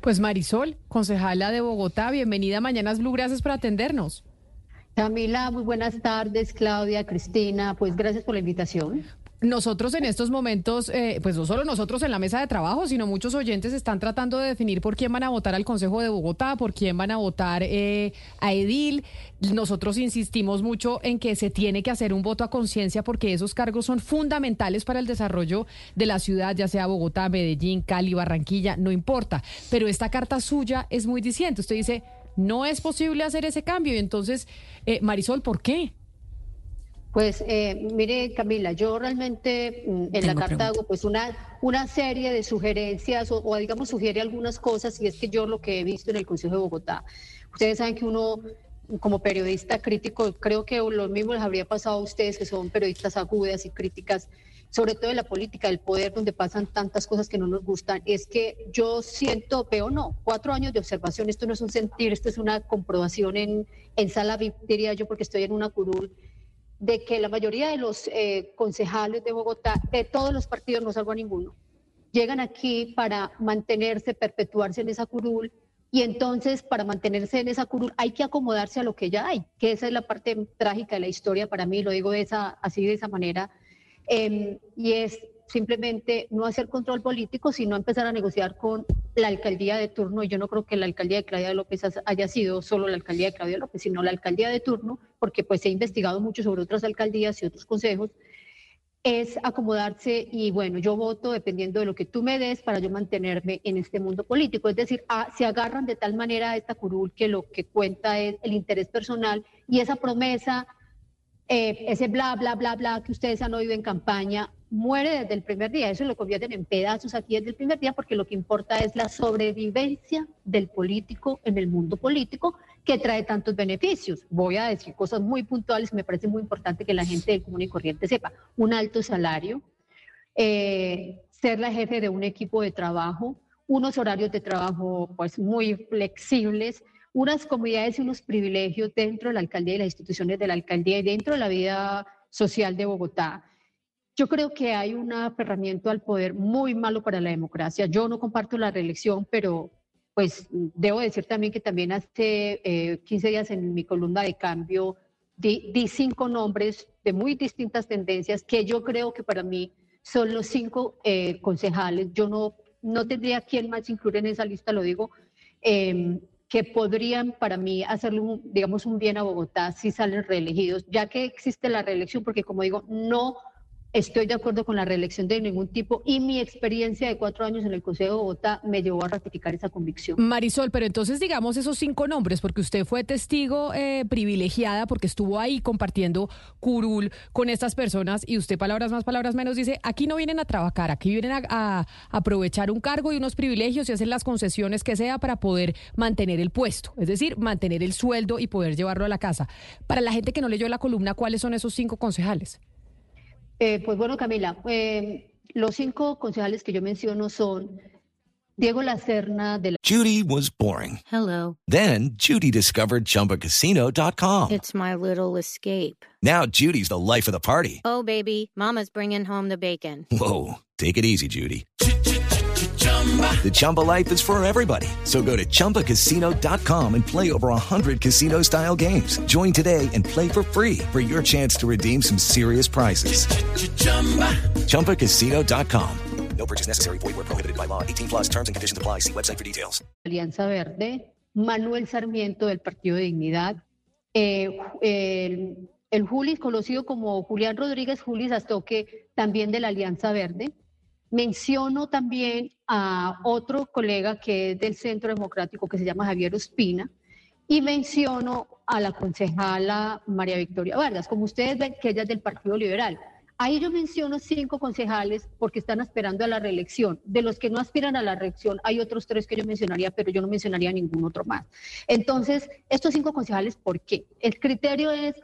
Pues Marisol, concejala de Bogotá, bienvenida a Mañanas Blue, gracias por atendernos. Camila, muy buenas tardes, Claudia, Cristina, pues gracias por la invitación. Nosotros en estos momentos, eh, pues no solo nosotros en la mesa de trabajo, sino muchos oyentes están tratando de definir por quién van a votar al Consejo de Bogotá, por quién van a votar eh, a Edil. Nosotros insistimos mucho en que se tiene que hacer un voto a conciencia porque esos cargos son fundamentales para el desarrollo de la ciudad, ya sea Bogotá, Medellín, Cali, Barranquilla, no importa. Pero esta carta suya es muy diciente. Usted dice, no es posible hacer ese cambio. Y entonces, eh, Marisol, ¿por qué? Pues eh, mire, Camila, yo realmente mm, en la carta hago pues una, una serie de sugerencias o, o, digamos sugiere algunas cosas y es que yo lo que he visto en el Consejo de Bogotá, ustedes saben que uno como periodista crítico, creo que lo mismo les habría pasado a ustedes que son periodistas agudas y críticas, sobre todo en la política del poder, donde pasan tantas cosas que no nos gustan, es que yo siento, veo no, cuatro años de observación, esto no es un sentir, esto es una comprobación en, en sala diría yo, porque estoy en una curul de que la mayoría de los eh, concejales de Bogotá, de todos los partidos, no salvo a ninguno, llegan aquí para mantenerse, perpetuarse en esa curul, y entonces para mantenerse en esa curul hay que acomodarse a lo que ya hay, que esa es la parte trágica de la historia para mí, lo digo esa, así de esa manera, eh, y es simplemente no hacer control político, sino empezar a negociar con la alcaldía de turno. Y yo no creo que la alcaldía de Claudia López haya sido solo la alcaldía de Claudia López, sino la alcaldía de turno, porque pues he investigado mucho sobre otras alcaldías y otros consejos, es acomodarse y bueno, yo voto dependiendo de lo que tú me des para yo mantenerme en este mundo político. Es decir, se agarran de tal manera a esta curul que lo que cuenta es el interés personal y esa promesa, eh, ese bla, bla, bla, bla que ustedes han oído en campaña, muere desde el primer día. Eso lo convierten en pedazos aquí desde el primer día porque lo que importa es la sobrevivencia del político en el mundo político que trae tantos beneficios. Voy a decir cosas muy puntuales, me parece muy importante que la gente del común y corriente sepa. Un alto salario, eh, ser la jefe de un equipo de trabajo, unos horarios de trabajo pues muy flexibles, unas comunidades y unos privilegios dentro de la alcaldía y las instituciones de la alcaldía y dentro de la vida social de Bogotá yo creo que hay un aferramiento al poder muy malo para la democracia. Yo no comparto la reelección, pero pues debo decir también que también hace 15 eh, días en mi columna de cambio di, cinco nombres de muy distintas tendencias que yo creo que para mí son los cinco eh, concejales. Yo no, no tendría quién más incluir en esa lista, lo digo, em, que podrían para mí hacerle, un, digamos, un bien a Bogotá si salen reelegidos, ya que existe la reelección, porque como digo, no estoy de acuerdo con la reelección de ningún tipo y mi experiencia de cuatro años en el Consejo de Bogotá me llevó a ratificar esa convicción. Marisol, pero entonces digamos esos cinco nombres, porque usted fue testigo eh, privilegiada porque estuvo ahí compartiendo curul con estas personas y usted palabras más, palabras menos dice, aquí no vienen a trabajar, aquí vienen a, a aprovechar un cargo y unos privilegios y hacen las concesiones que sea para poder mantener el puesto, es decir, mantener el sueldo y poder llevarlo a la casa. Para la gente que no leyó la columna, ¿cuáles son esos cinco concejales? Eh, pues bueno, Camila, eh, los cinco concejales que yo menciono son Diego Lacerna de la. Judy was boring. Hello. Then Judy discovered chumbacasino.com. It's my little escape. Now Judy's the life of the party. Oh, baby, Mama's bringing home the bacon. Whoa. Take it easy, Judy. The Chumba life is for everybody. So go to ChumbaCasino.com and play over 100 casino style games. Join today and play for free for your chance to redeem some serious prizes. ChumbaCasino.com. No purchase necessary. Void where prohibited by law. 18 plus terms and conditions apply. See website for details. Alianza Verde, Manuel Sarmiento del Partido de Dignidad, eh, el, el Julis, conocido como Julián Rodríguez Julis Astoque, también de la Alianza Verde. Menciono también a otro colega que es del Centro Democrático que se llama Javier Ospina y menciono a la concejala María Victoria Vargas. Como ustedes ven, que ella es del Partido Liberal. Ahí yo menciono cinco concejales porque están aspirando a la reelección. De los que no aspiran a la reelección, hay otros tres que yo mencionaría, pero yo no mencionaría ningún otro más. Entonces, estos cinco concejales, ¿por qué? El criterio es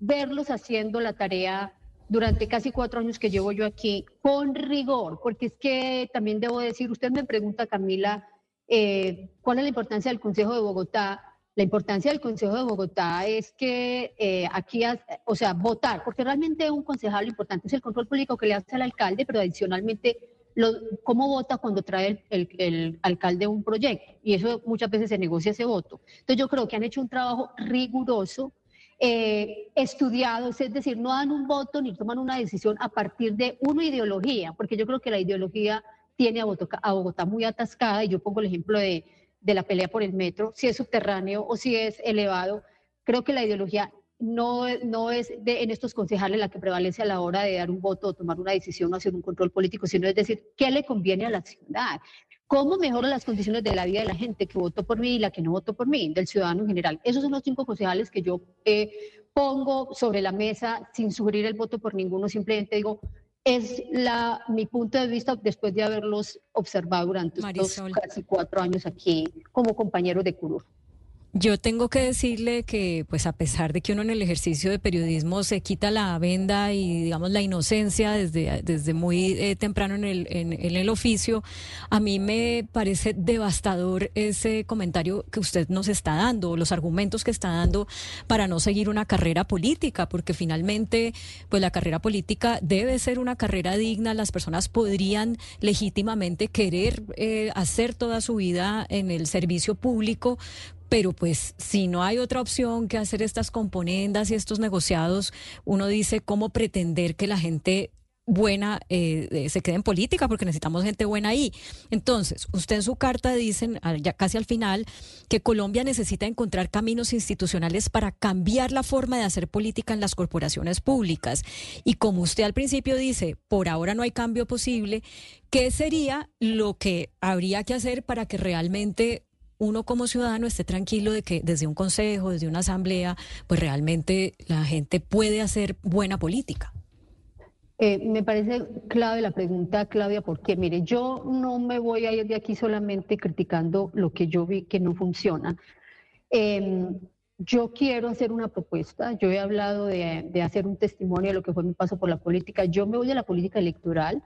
verlos haciendo la tarea durante casi cuatro años que llevo yo aquí con rigor, porque es que también debo decir, usted me pregunta, Camila, eh, ¿cuál es la importancia del Consejo de Bogotá? La importancia del Consejo de Bogotá es que eh, aquí, o sea, votar, porque realmente un concejal lo importante es el control político que le hace al alcalde, pero adicionalmente lo, cómo vota cuando trae el, el, alcalde un proyecto. Y eso muchas veces se negocia ese voto. Entonces yo creo que han hecho un trabajo riguroso, eh, estudiados, es decir, no dan un voto ni toman una decisión a partir de una ideología, porque yo creo que la ideología tiene a Bogotá muy atascada, y yo pongo el ejemplo de de la pelea por el metro, si es subterráneo o si es elevado. Creo que la ideología no, no es de, en estos concejales la que prevalece a la hora de dar un voto o tomar una decisión o hacer un control político, sino es decir, ¿qué le conviene a la ciudad? ¿Cómo mejora las condiciones de la vida de la gente que votó por mí y la que no votó por mí, del ciudadano en general? Esos son los cinco concejales que yo eh, pongo sobre la mesa sin sugerir el voto por ninguno, simplemente digo, es la, mi punto de vista después de haberlos observado durante estos casi cuatro años aquí como compañeros de Curul. Yo tengo que decirle que, pues a pesar de que uno en el ejercicio de periodismo se quita la venda y, digamos, la inocencia desde, desde muy eh, temprano en el, en, el oficio, a mí me parece devastador ese comentario que usted nos está dando, los argumentos que está dando para no seguir una carrera política, porque finalmente, pues la carrera política debe ser una carrera digna, las personas podrían legítimamente querer eh, hacer toda su vida en el servicio público pero pues si no hay otra opción que hacer estas componendas y estos negociados, uno dice cómo pretender que la gente buena eh, se quede en política porque necesitamos gente buena ahí. Entonces, usted en su carta dicen, ya casi al final, que Colombia necesita encontrar caminos institucionales para cambiar la forma de hacer política en las corporaciones públicas. Y como usted al principio dice, por ahora no hay cambio posible, ¿qué sería lo que habría que hacer para que realmente uno como ciudadano esté tranquilo de que desde un consejo, desde una asamblea, pues realmente la gente puede hacer buena política. Eh, me parece clave la pregunta, Claudia, porque mire, yo no me voy a ir de aquí solamente criticando lo que yo vi que no funciona. Em, yo quiero hacer una propuesta, yo he hablado de, de hacer un testimonio de lo que fue mi paso por la política. Yo me voy a la política electoral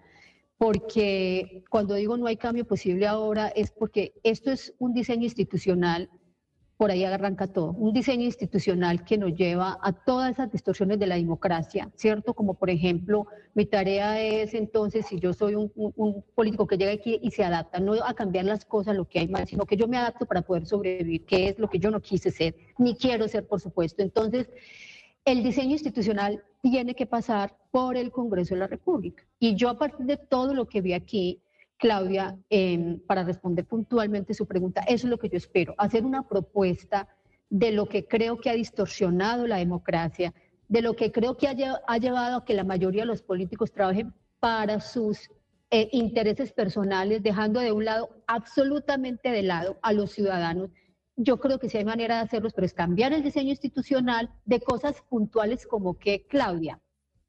porque cuando digo no hay cambio posible ahora es porque esto es un diseño institucional, por ahí arranca todo, un diseño institucional que nos lleva a todas esas distorsiones de la democracia, ¿cierto? Como por ejemplo, mi tarea es entonces, si yo soy un, un político que llega aquí y se adapta, no a cambiar las cosas, lo que hay mal, sino que yo me adapto para poder sobrevivir, que es lo que yo no quise ser, ni quiero ser, por supuesto. Entonces, el diseño institucional tiene que pasar por el Congreso de la República. Y yo a partir de todo lo que vi aquí, Claudia, em, para responder puntualmente su pregunta, eso es lo que yo espero, hacer una propuesta de lo que creo que ha distorsionado la democracia, de lo que creo que ha, llevado a que la mayoría de los políticos trabajen para sus eh, intereses personales, dejando de un lado, absolutamente de lado, a los ciudadanos yo creo que sí hay manera de hacerlos, pero es cambiar el diseño institucional de cosas puntuales como que, Claudia,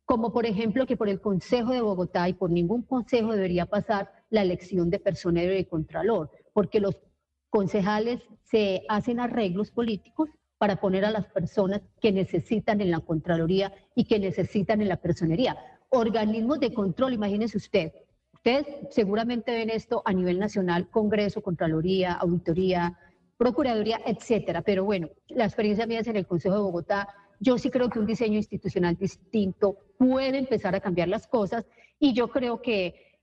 como por ejemplo que por el Consejo de Bogotá y por ningún consejo debería pasar la elección de personero y contralor, porque los concejales se hacen arreglos políticos para poner a las personas que necesitan en la Contraloría y que necesitan en la personería. Organismos de control, imagínese usted. Ustedes seguramente ven esto a nivel nacional, Congreso, Contraloría, Auditoría, Procuraduría, etcétera. Pero bueno, la experiencia mía es en el Consejo de Bogotá. Yo sí creo que un diseño institucional distinto puede empezar a cambiar las cosas y yo creo que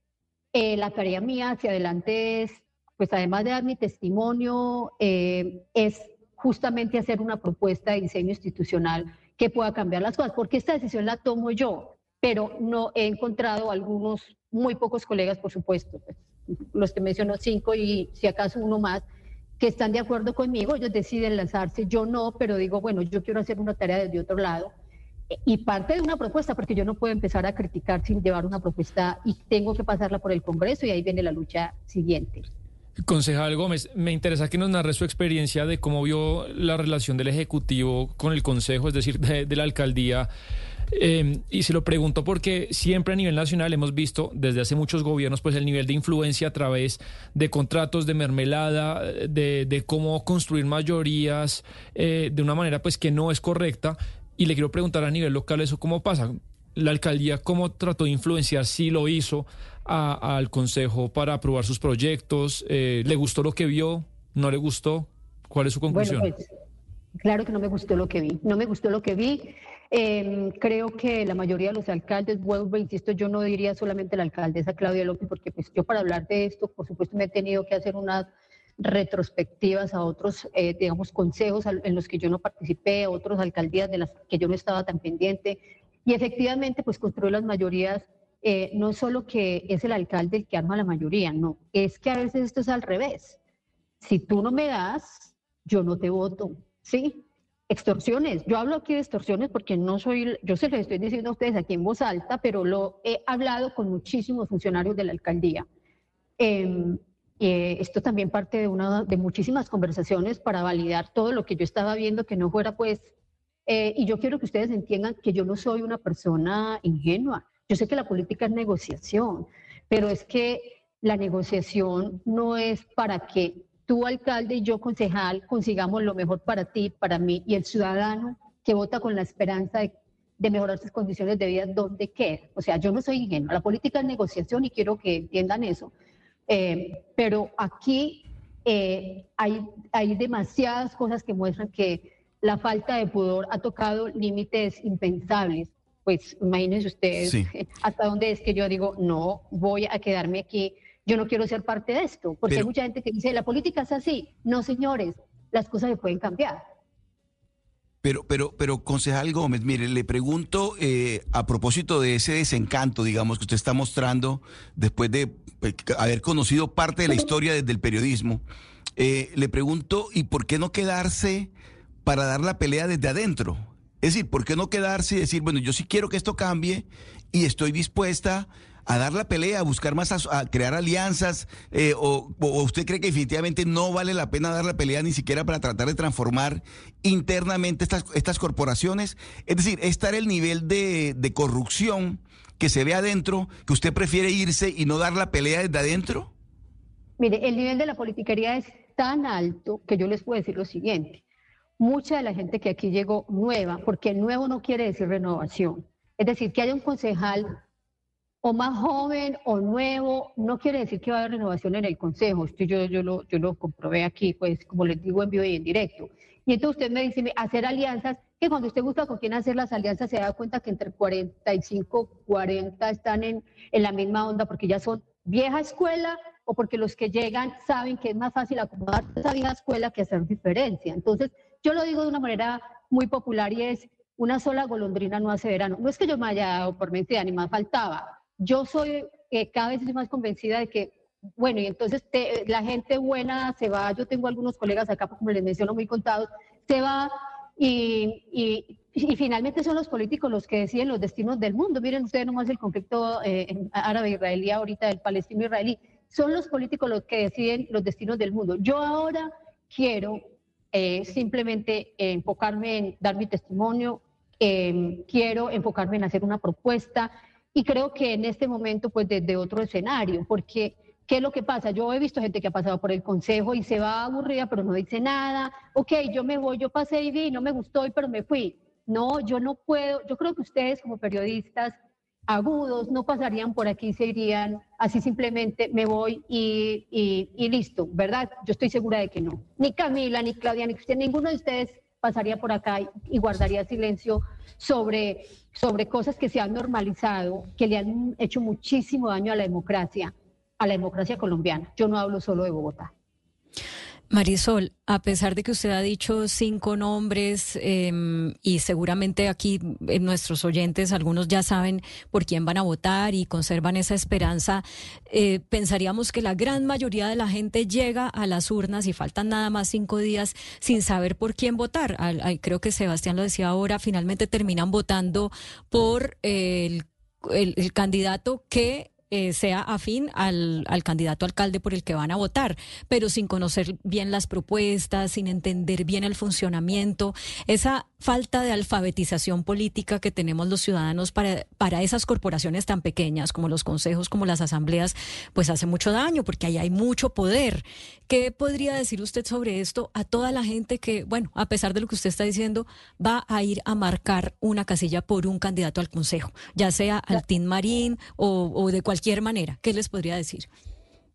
eh, la tarea mía hacia adelante es, pues además de dar mi testimonio, eh, es justamente hacer una propuesta de diseño institucional que pueda cambiar las cosas, porque esta decisión la tomo yo, pero no he encontrado algunos, muy pocos colegas, por supuesto, pues, los que menciono cinco y si acaso uno más, que están de acuerdo conmigo, ellos deciden lanzarse, yo no, pero digo, bueno, yo quiero hacer una tarea desde otro lado. Y parte de una propuesta, porque yo no puedo empezar a criticar sin llevar una propuesta y tengo que pasarla por el Congreso y ahí viene la lucha siguiente. Concejal Gómez, me interesa que nos narre su experiencia de cómo vio la relación del Ejecutivo con el Consejo, es decir, de, la alcaldía Eh, y se lo pregunto porque siempre a nivel nacional hemos visto desde hace muchos gobiernos pues el nivel de influencia a través de contratos de mermelada, de, de cómo construir mayorías eh, de una manera pues que no es correcta. Y le quiero preguntar a nivel local eso cómo pasa. La alcaldía cómo trató de influenciar, si lo hizo a- al consejo para aprobar sus proyectos. Eh, ¿Le gustó lo que vio? ¿No le gustó? ¿Cuál es su conclusión? Bueno, pues claro que no me gustó lo que vi. No me gustó lo que vi. Eh, creo que la mayoría de los alcaldes, vuelvo, insisto, yo no diría solamente la alcaldesa Claudia López, porque pues yo para hablar de esto, por supuesto, me he tenido que hacer unas retrospectivas a otros, eh, digamos, consejos en los que yo no participé, a otras alcaldías de las que yo no estaba tan pendiente. Y efectivamente, pues construir las mayorías, eh, no solo que es el alcalde el que arma la mayoría, no, es que a veces esto es al revés. Si tú no me das, yo no te voto, ¿sí? Extorsiones. Yo hablo aquí de extorsiones porque no soy, yo se les estoy diciendo a ustedes aquí en voz alta, pero lo he hablado con muchísimos funcionarios de la alcaldía. Eh, eh, esto también parte de una de muchísimas conversaciones para validar todo lo que yo estaba viendo, que no fuera pues. eh, y yo quiero que ustedes entiendan que yo no soy una persona ingenua. Yo sé que la política es negociación, pero es que la negociación no es para que tú, alcalde, y yo, concejal, consigamos lo mejor para ti, para mí y el ciudadano que vota con la esperanza de, de mejorar sus condiciones de vida donde queda. O sea, yo no soy ingenua. La política es negociación y quiero que entiendan eso. Eh, pero aquí eh, hay, hay demasiadas cosas que muestran que la falta de pudor ha tocado límites impensables. Pues imagínense ustedes Sí. hasta dónde es que yo digo, no voy a quedarme aquí, yo no quiero ser parte de esto, porque Pero- hay mucha gente que dice, la política es así. No, señores, las cosas se pueden cambiar. Pero, pero, pero, concejal Gómez, mire, le pregunto eh, a propósito de ese desencanto, digamos, que usted está mostrando después de pues, haber conocido parte de la historia desde el periodismo. eh, le pregunto, ¿y por qué no quedarse para dar la pelea desde adentro? Es decir, ¿por qué no quedarse y decir, bueno, yo sí quiero que esto cambie y estoy dispuesta a dar la pelea, a buscar más, a, crear alianzas? eh, o, usted cree que definitivamente no vale la pena dar la pelea ni siquiera para tratar de transformar internamente estas, corporaciones? Es decir, ¿estar el nivel de, de corrupción que se ve adentro, que usted prefiere irse y no dar la pelea desde adentro? Mire, el nivel de la politiquería es tan alto que yo les puedo decir lo siguiente. Mucha de la gente que aquí llegó nueva, porque nuevo no quiere decir renovación. Es decir, que haya un concejal o más joven o nuevo, no quiere decir que va a haber renovación en el consejo. Esto yo, lo, comprobé aquí, pues como les digo en vivo y en directo. Y entonces usted me dice, hacer alianzas, que cuando usted busca con quién hacer las alianzas se da cuenta que entre 45, 40 están en, la misma onda porque ya son vieja escuela o porque los que llegan saben que es más fácil acomodar esa vieja escuela que hacer diferencia. Entonces, yo lo digo de una manera muy popular y es, una sola golondrina no hace verano. No es que yo me haya dado por vencida, ni más faltaba. Yo soy, eh, cada vez más convencida de que, bueno, y entonces la gente buena se va, yo tengo algunos colegas acá, como les menciono, muy contados, se va y, finalmente son los políticos los que deciden los destinos del mundo. Miren ustedes nomás el conflicto eh, árabe-israelí ahorita, del palestino-israelí. Son los políticos los que deciden los destinos del mundo. Yo ahora quiero eh, simplemente enfocarme en dar mi testimonio, eh, quiero enfocarme en hacer una propuesta y creo que en este momento pues desde otro escenario, porque ¿qué es lo que pasa? Yo he visto gente que ha pasado por el consejo y se va aburrida pero no dice nada, ok, yo me voy, yo pasé y vi, no me gustó y pero me fui. No, yo no puedo, yo creo que ustedes como periodistas agudos no pasarían por aquí, se irían así simplemente me voy y, y- y listo, ¿verdad? Yo estoy segura de que no. Ni Camila, ni Claudia, ni usted, ninguno de ustedes pasaría por acá y, guardaría silencio sobre, sobre cosas que se han normalizado, que le han hecho muchísimo daño a la democracia, a la democracia colombiana. Yo no hablo solo de Bogotá. Marisol, a pesar de que usted ha dicho cinco nombres em, y seguramente aquí eh, nuestros oyentes, algunos ya saben por quién van a votar y conservan esa esperanza, eh, pensaríamos que la gran mayoría de la gente llega a las urnas y faltan nada más cinco días sin saber por quién votar. Al- creo que Sebastián lo decía ahora, finalmente terminan votando por el candidato que eh, sea afín al, al, candidato alcalde por el que van a votar, pero sin conocer bien las propuestas, sin entender bien el funcionamiento, esa falta de alfabetización política que tenemos los ciudadanos para, para esas corporaciones tan pequeñas como los consejos, como las asambleas, pues hace mucho daño porque ahí hay mucho poder. ¿Qué podría decir usted sobre esto a toda la gente que, bueno, a pesar de lo que usted está diciendo, va a ir a marcar una casilla por un candidato al consejo, ya sea al Team Marín o, o de cualquier manera? ¿Qué les podría decir?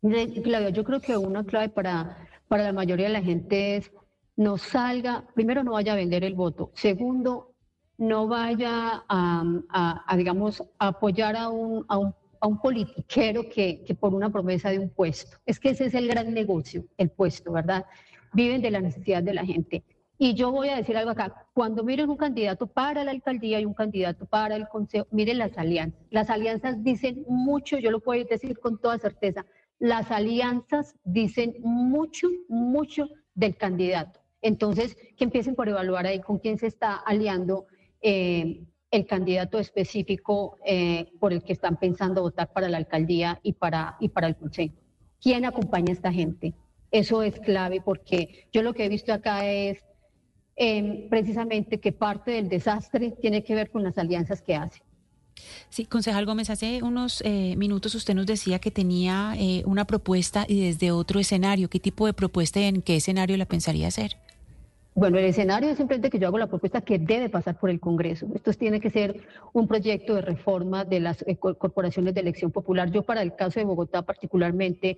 Claudia, yo creo que una clave para, para la mayoría de la gente es no salga, primero no vaya a vender el voto, segundo, no vaya a, digamos, a apoyar a un, a un, a un politiquero que, que, por una promesa de un puesto. Es que ese es el gran negocio, el puesto, ¿verdad? Viven de la necesidad de la gente. Y yo voy a decir algo acá, cuando miren un candidato para la alcaldía y un candidato para el consejo, miren las alianzas. Las alianzas dicen mucho, yo lo puedo decir con toda certeza, las alianzas dicen mucho, mucho del candidato. Entonces, que empiecen por evaluar ahí con quién se está aliando eh, el candidato específico eh, por el que están pensando votar para la alcaldía y para, y para el consejo. ¿Quién acompaña a esta gente? Eso es clave porque yo lo que he visto acá es eh, precisamente que parte del desastre tiene que ver con las alianzas que hace. Sí, concejal Gómez, hace unos minutos usted nos decía que tenía una propuesta y desde otro escenario. ¿Qué tipo de propuesta y en qué escenario la pensaría hacer? Bueno, el escenario es simplemente que yo hago la propuesta que debe pasar por el Congreso. Esto tiene que ser un proyecto de reforma de las eh, corporaciones de elección popular. Yo para el caso de Bogotá particularmente,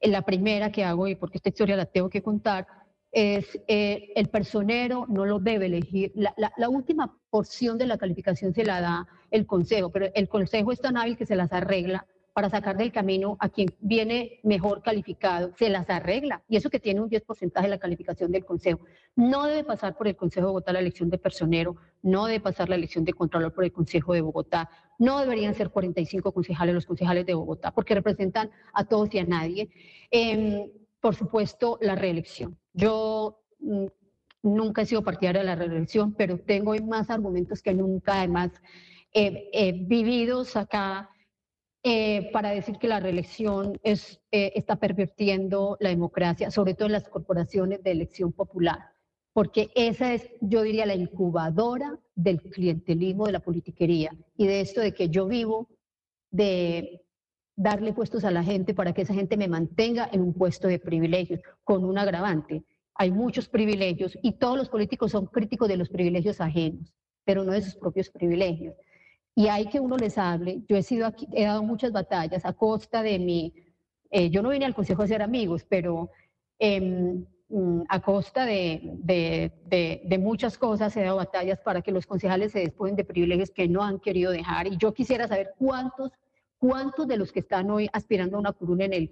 eh, la primera que hago, y porque esta historia la tengo que contar, es eh, el personero no lo debe elegir. La, la, última porción de la calificación se la da el Consejo, pero el Consejo es tan hábil que se las arregla para sacar del camino a quien viene mejor calificado, se las arregla. Y eso que tiene un 10% de la calificación del Consejo. No debe pasar por el Consejo de Bogotá la elección de personero, no debe pasar la elección de Contralor por el Consejo de Bogotá, no deberían ser 45 concejales los concejales de Bogotá, porque representan a todos y a nadie. Em, por supuesto, la reelección. Yo mm, nunca he sido partidaria de la reelección, pero tengo más argumentos que nunca, además, vividos acá eh, para decir que la reelección es, eh, está pervirtiendo la democracia, sobre todo en las corporaciones de elección popular, porque esa es, yo diría, la incubadora del clientelismo de la politiquería y de esto de que yo vivo de darle puestos a la gente para que esa gente me mantenga en un puesto de privilegios, con un agravante. Hay muchos privilegios y todos los políticos son críticos de los privilegios ajenos, pero no de sus propios privilegios y hay que uno les hable. Yo he sido aquí, he dado muchas batallas a costa de mi, eh, yo no vine al consejo a ser amigos, pero mm, a costa de, de, de, muchas cosas he dado batallas para que los concejales se despojen de privilegios que no han querido dejar. Y yo quisiera saber cuántos, cuántos de los que están hoy aspirando a una curuna en el,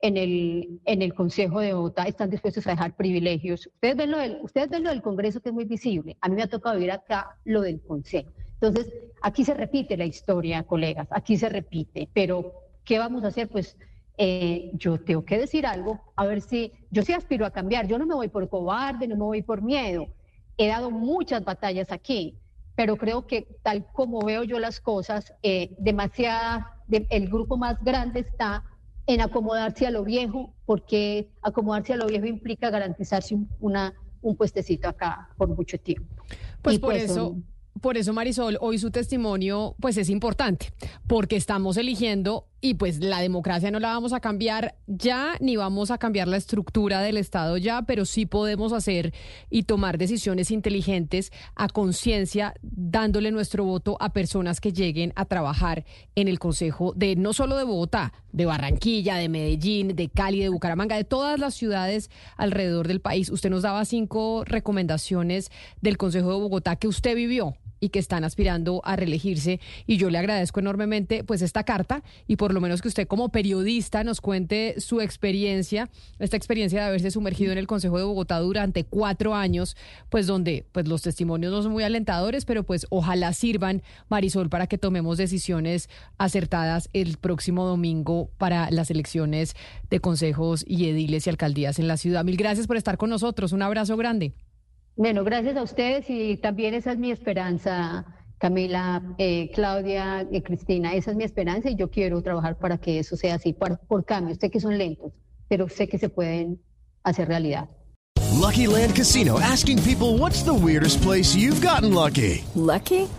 en el, en el Consejo de Bogotá están dispuestos a dejar privilegios. Ustedes ven, lo del, ustedes ven lo del Congreso que es muy visible. A mí me ha tocado vivir acá lo del Consejo. Entonces, aquí se repite la historia, colegas, aquí se repite, pero ¿qué vamos a hacer? Pues eh, yo tengo que decir algo, a ver si yo sí aspiro a cambiar, yo no me voy por cobarde, no me voy por miedo, he dado muchas batallas aquí, pero creo que tal como veo yo las cosas, eh, demasiada, el grupo más grande está en acomodarse a lo viejo, porque acomodarse a lo viejo implica garantizarse un, una, un puestecito acá por mucho tiempo. Pues por pues, eso... Por eso, Marisol, hoy su testimonio pues es importante, porque estamos eligiendo y pues la democracia no la vamos a cambiar ya, ni vamos a cambiar la estructura del Estado ya, pero sí podemos hacer y tomar decisiones inteligentes a conciencia, dándole nuestro voto a personas que lleguen a trabajar en el Consejo de no solo de Bogotá, de Barranquilla, de Medellín, de Cali, de Bucaramanga, de todas las ciudades alrededor del país. Usted nos daba cinco recomendaciones del Consejo de Bogotá que usted vivió y que están aspirando a reelegirse. Y yo le agradezco enormemente pues esta carta y por lo menos que usted como periodista nos cuente su experiencia, esta experiencia de haberse sumergido en el Consejo de Bogotá durante cuatro años, pues donde pues los testimonios no son muy alentadores, pero pues ojalá sirvan, Marisol, para que tomemos decisiones acertadas el próximo domingo para las elecciones de consejos y ediles y alcaldías en la ciudad. Mil gracias por estar con nosotros. Un abrazo grande. Bueno, gracias a ustedes y también esa es mi esperanza, Camila, eh, Claudia, eh, Cristina, esa es mi esperanza y yo quiero trabajar para que eso sea así, por, por cambio. Sé que son lentos, pero sé que se pueden hacer realidad. Lucky Land Casino asking people what's the weirdest place you've gotten lucky? Lucky?